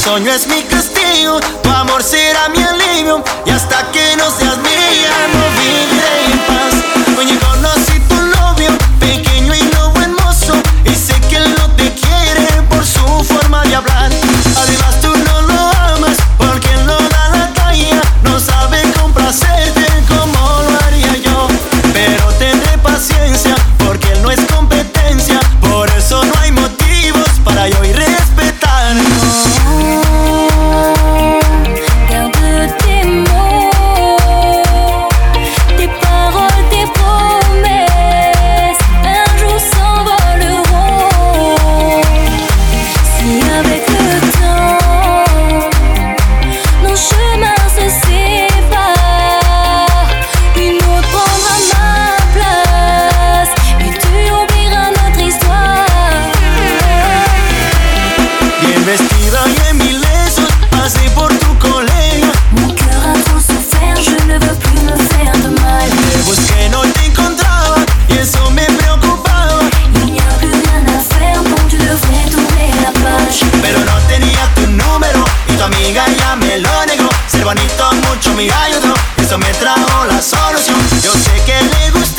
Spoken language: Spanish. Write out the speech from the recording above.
sueño es mi castigo, tu amor será mi alivio y hasta que no seas mía no viviré. mi gallo Eso me trajo la solución. Yo sé que le gusta